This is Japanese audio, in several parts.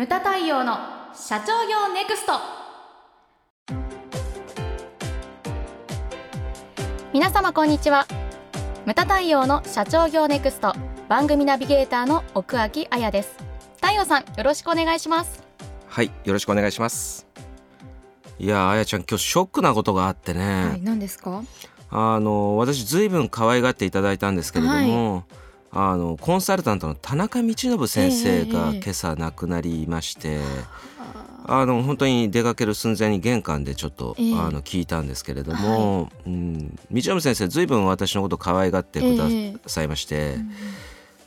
ムタ太陽の社長業ネクスト。皆様こんにちは。ムタ太陽の社長業ネクスト。番組ナビゲーターの奥脇彩です。太陽さんよろしくお願いします。はいよろしくお願いします。いやあやちゃん今日ショックなことがあってね、はい何ですか？あの私ずいぶん可愛がっていただいたんですけれども、あのコンサルタントの田中道信先生がええ今朝亡くなりまして、あの本当に出かける寸前に玄関でちょっと、ええ。あの聞いたんですけれども、うん、道信先生ずいぶん私のこと可愛がってくださいまして、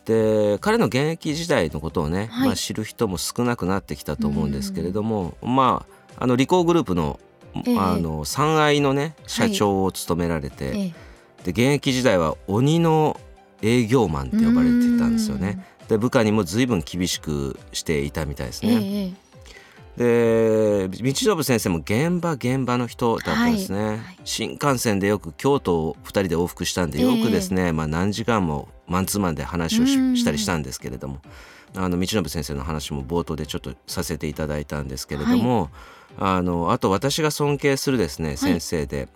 で彼の現役時代のことをね、はい。まあ、知る人も少なくなってきたと思うんですけれども、まああのリコーグループの,、ええ。あの三愛のね社長を務められて、ええ。で現役時代は鬼の営業マンって呼ばれていたんですよね。で部下にも随分厳しくしていたみたいですええね。ええ。で道信先生も現場現場の人だったんですね、はい新幹線でよく京都を2人で往復したんでええよくですね、まあ、何時間もマンツーマンで話をしたりしたんですけれども。あの道信先生の話も冒頭でちょっとさせていただいたんですけれども、あのあと私が尊敬するですね先生で、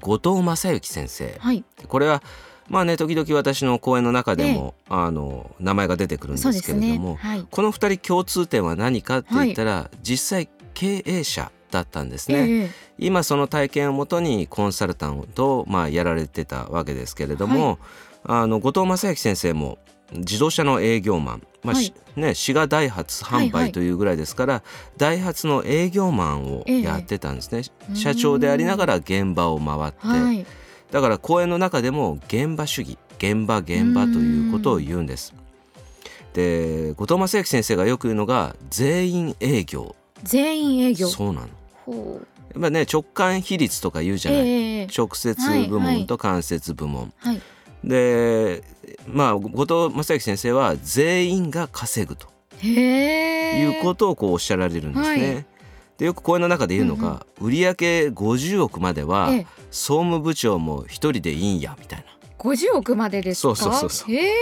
後藤正幸先生。はい。これはまあね時々私の講演の中でも、あの名前が出てくるんですけれども、はい。この2人共通点は何かって言ったら、実際経営者だったんですね、ええ今その体験をもとにコンサルタントをまあやられてたわけですけれども、あの後藤正幸先生も自動車の営業マン、まあしね、滋賀ダイハツ販はいはい。売というぐらいですから、ダイハツの営業マンをええ。やってたんですね、うん社長でありながら現場を回って、はいだから講演の中でも現場主義現場現場ということを言うんです。で後藤正幸先生がよく言うのが全員営業。全員営業。そうなの。ほう。やっぱね直感比率とか言うじゃない、ええ直接部門と間接部門、はい。でまあ後藤正幸先生は全員が稼ぐと。へえ。いうことをこうおっしゃられるんですね。はい。でよく講演の中で言うのが、売上50億まではええ総務部長も一人でいいんやみたいな。50億までですか？そうそうそうそう。へえ。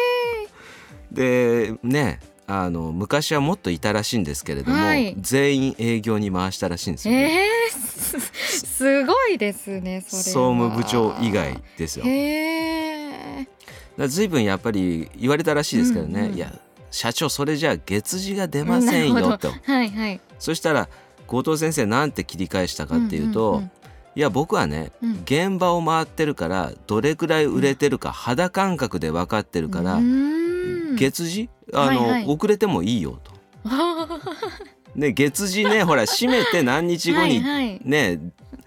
でねあの昔はもっといたらしいんですけれども、はい。全員営業に回したらしいんですよ、ね。ええす すごいですねそれは。総務部長以外ですよ。へえ。ら随分やっぱり言われたらしいですけどね、うんうんいや社長それじゃ月次が出ませんよと。はいはい。そしたら後藤先生なんて切り返したかっていうと、うんうんいや僕はねうん。現場を回ってるからどれくらい売れてるか肌感覚で分かってるから、うーん。月次？あの、はい。はい遅れてもいいよと。あ で月次ねほら閉めて何日ー後にはいはい。ね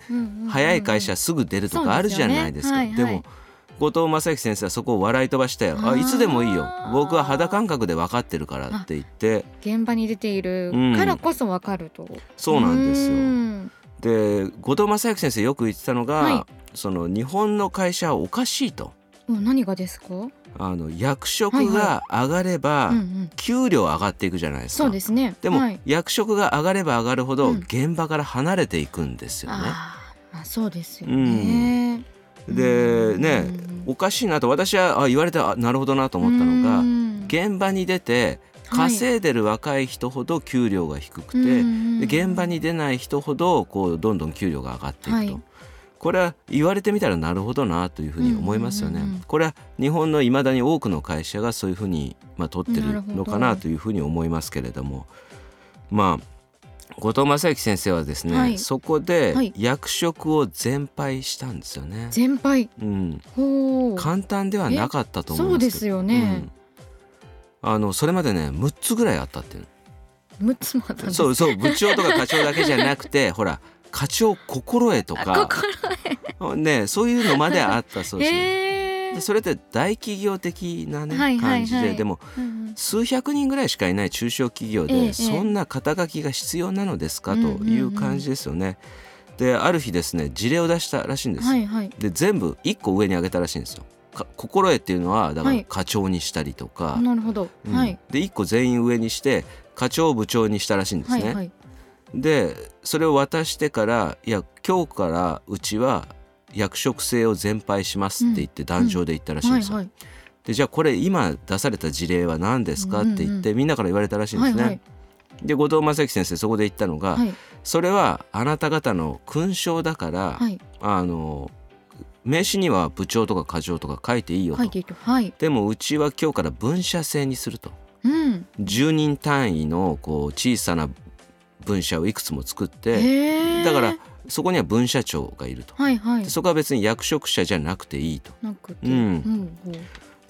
うんうんうん早い会社すぐ出るとかあるじゃないですか。ですよねはいはい。でも後藤正幸先生はそこを笑い飛ばしたよ。あいつでもいいよ。僕は肌感覚で分かってるからって言って。現場に出ているからこそわかると、そうなんですよ。んで後藤正幸先生よく言ってたのが、はい。その日本の会社はおかしいと。お何がですか、あの役職が上がれば、うんうん、給料上がっていくじゃないですか。そうですね。でも、はい、役職が上がれば上がるほど、うん。現場から離れていくんですよね。あーまあそうですよね、でねうん。おかしいなと私はあ言われてあなるほどなと思ったのがうん。現場に出てはい稼いでる若い人ほど給料が低くて、うんで現場に出ない人ほどこうどんどん給料が上がっていくと、はい。これは言われてみたらなるほどなというふうに思いますよね。これは日本のいまだに多くの会社がそういうふうに、まあ、取ってるのかなというふうに思いますけれども。まあ後藤正幸先生はですね、はい。そこではい。役職を全廃したんですよね。全敗うん、簡単ではなかったと思いますそうですよね。うんあのそれまでね6つぐらいあったっていう6つもあったんですそうそう部長とか課長だけじゃなくて ほら課長心得とか。ねそういうのまであったそうですね。でそれって大企業的なね、はいはいはい。感じででもうん。数百人ぐらいしかいない中小企業で、ええそんな肩書きが必要なのですか？とうんうんうん。いう感じですよね。である日ですね事例を出したらしいんです。はいはい。で全部1個上に上げたらしいんですよ。か心得っていうのはだかはい。ら課長にしたりとか、なるほど、うん。はい。で1個全員上にして課長部長にしたらしいんですね。はいはい。でそれを渡してからいや今日からうちは役職制を全廃しますって言って壇上で言ったらしいんですよ。はいはい。でじゃあこれ今出された事例は何ですか？って言って、みんなから言われたらしいんですね。はいはい。で後藤正樹先生そこで言ったのが、はい。それはあなた方の勲章だから、はい。あの名刺には部長とか課長とか書いていいよと、はい。でもうちは今日から分社制にすると。うん。10人単位のこう小さな分社をいくつも作ってだからそこには分社長がいると。はいはい。でそこは別に役職者じゃなくていいと。なくて。うん。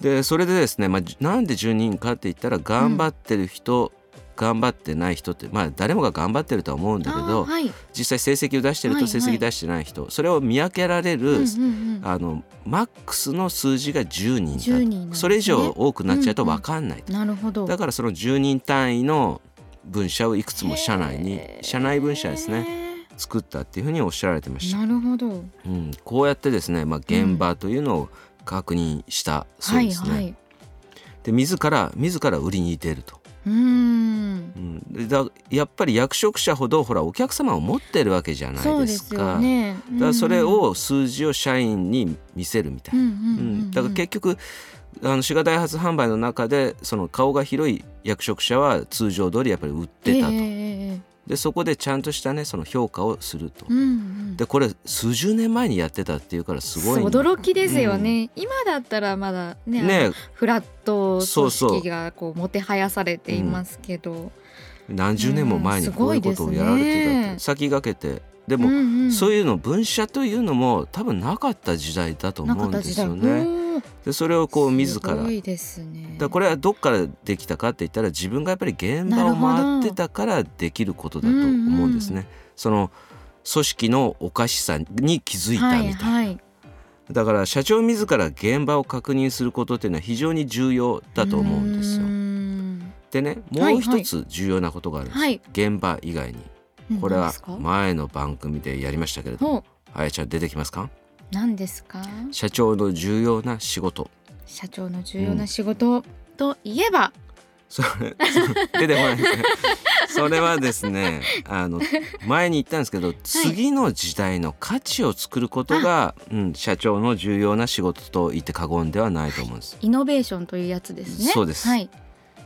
でそれでですね、まあ、じなんで10人かって言ったら頑張ってる人、頑張ってない人ってまあ誰もが頑張ってるとは思うんだけどはい。実際成績を出してるはいはい。と成績出してない人、それを見分けられる、うんうんうん。あのマックスの数字が10人だと。10人ね。それ以上多くなっちゃうと分かんないと、なるほど。だからその10人単位の分社をいくつも社内に社内分社ですね作ったっていうふうにおっしゃられてました、なるほど。うん、こうやってですね、まあ、現場というのを確認したそうですね、はいはい。で自ら自ら売りに出ると、うーん。だやっぱり役職者ほどほらお客様を持ってるわけじゃないそうですかよね。だからそれを数字を社員に見せるみたいな、うんうんうんうん。だから結局あの滋賀ダイハツ販売の中でその顔が広い役職者は通常通りやっぱり売ってたと、えええええでそこでちゃんとしたねその評価をすると、うんうん。でこれ数十年前にやってたっていうからすごい、そう驚きですよね、今だったらまだねねフラット組織がこうもてはやされていますけど、何十年も前にこういうことをやられてたって、ね先駆けて。でうんも、うん。そういうの分社というのも多分なかった時代だとな思うんですよね。でそれをこう自ら。ね。だこれはどっからできたかって言ったら自分がやっぱり現場を回ってたからできることだと思うんですね。その組織のおかしさに気づいたみたいな、はいはい。だから社長自ら現場を確認することっていうのは非常に重要だと思うんですよ。でねもう一つ重要なことがあるんです、はい。現場以外に。うんこれは前の番組でやりましたけれども。あやちゃん出てきますか？何ですか？社長の重要な仕事。社長の重要な仕事。といえば、それ 出てこない。それはですね あの前に言ったんですけど、次の時代の価値を作ることが、うん、社長の重要な仕事と言って過言ではないと思うんです。イノベーションというやつですね。そうです。はい。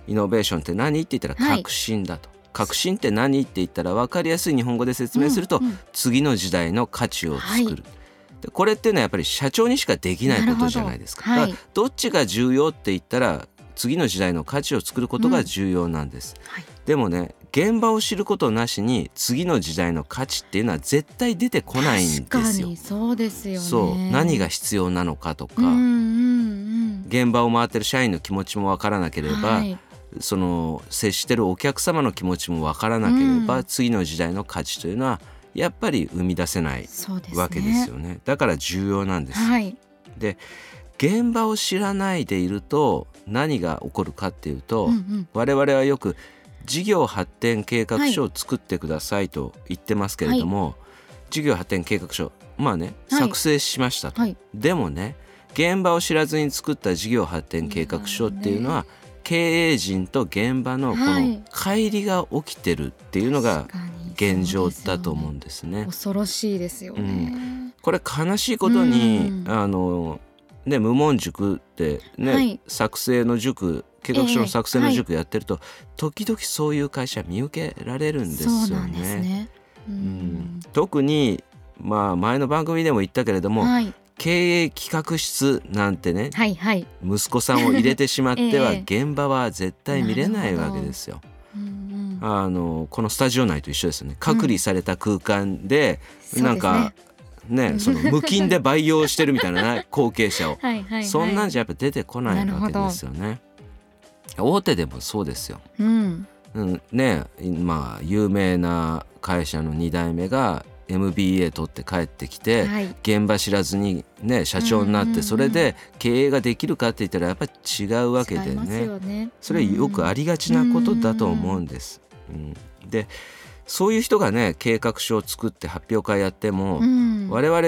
イノベーションって何？って言ったらはい。革新だと。革新って何？って言ったら分かりやすい日本語で説明すると、うんうん。次の時代の価値を作る、はい。でこれっていうのはやっぱり社長にしかできないことじゃないですか。なるほどだからどっちが重要って言ったら次の時代の価値を作ることが重要なんです。はい。でもね現場を知ることなしに次の時代の価値っていうのは絶対出てこないんですよ。確かにそうですよね。そう。何が必要なのかとか、うんうんうん。現場を回ってる社員の気持ちもわからなければ、はい。その接してるお客様の気持ちもわからなければ、うん。次の時代の価値というのはやっぱり生み出せないわけですよね。だから重要なんです。はい。で現場を知らないでいると何が起こるかっていうと、うんうん。我々はよく事業発展計画書を作ってくださいと言ってますけれども、事業発展計画書まあねはい。作成しましたと、はい。でもね現場を知らずに作った事業発展計画書っていうのは、経営陣と現場のこのはい乖離が起きてるっていうのが現状だと思うそんですね。恐ろしいですよね、これ悲しいことに、うん。あのね無門塾ってね、はい。作成の塾計画書の作成の塾やってると、時々そういう会社見受けられるんですよね。そうん。特にまあ前の番組でも言ったけれども、はい経営企画室なんてねはいはい。息子さんを入れてしまっては ええ。現場は絶対見れないわけですよ。うんうん。あのこのスタジオ内と一緒ですよね。隔離された空間で、そうですね。なんかねその無菌で培養してるみたいなね 後継者を、はいはいはい。そんなんじゃやっぱ出てこないわけですよね。大手でもそうですよ。うん。うん、ねまあ有名な会社の2代目が MBA 取って帰ってきて、はい。現場知らずにね社長になってそれで経営ができるかって言ったらやっぱり違うわけでね。よね。それよくありがちなことだと思うんです。うん、でそういう人がね計画書を作って発表会やっても、うん。我々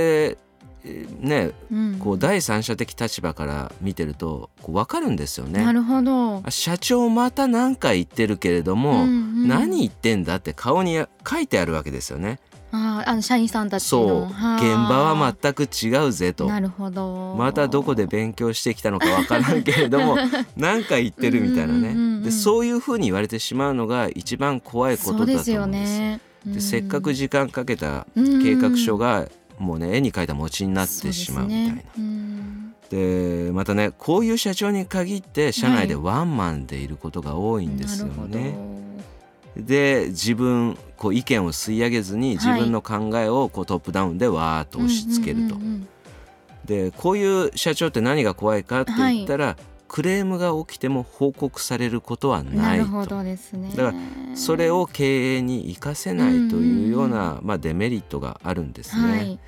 えーねうん。こう第三者的立場から見てるとこう分かるんですよね。なるほど。あ社長また何か言ってるけれども、うんうん。何言ってんだって顔に書いてあるわけですよね。ああの社員さんたちそう。現場は全く違うぜと。なるほど。またどこで勉強してきたのかわからんけれども なんか言ってるみたいなね。でそういうふうに言われてしまうのが一番怖いことだと思うんですよ。ね。でせっかく時間かけたうん計画書がもうね絵に描いた餅になってしまうみたいな。ですね。うん。でまたねこういう社長に限って社内でワンマンでいることが多いんですよなるほね。どで自分こう意見を吸い上げずに自分の考えをこうトップダウンでわーっと押し付けると。でこういう社長って何が怖いかって言ったら、クレームが起きても報告されることはうんなないと。どですね。だからそれを経営に生かせないというような、まあ、デメリットがあるんですね。はい。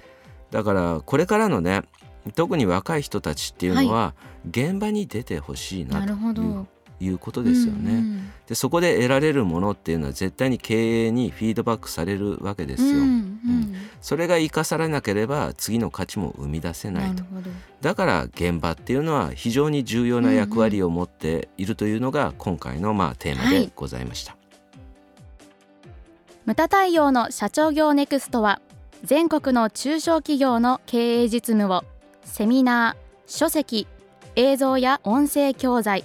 だからこれからのね特に若い人たちっていうのは、現場に出てほしいななるほど。といういうことですよね。うんでそこで得られるものっていうのは絶対に経営にフィードバックされるわけですよ。うんうんそれが生かされなければ次の価値も生み出せないとだから現場っていうのは非常に重要な役割を持っているというのが今回のまあテーマでございました。ムタ太陽の社長業ネクストは全国の中小企業の経営実務をセミナー、書籍、映像や音声教材、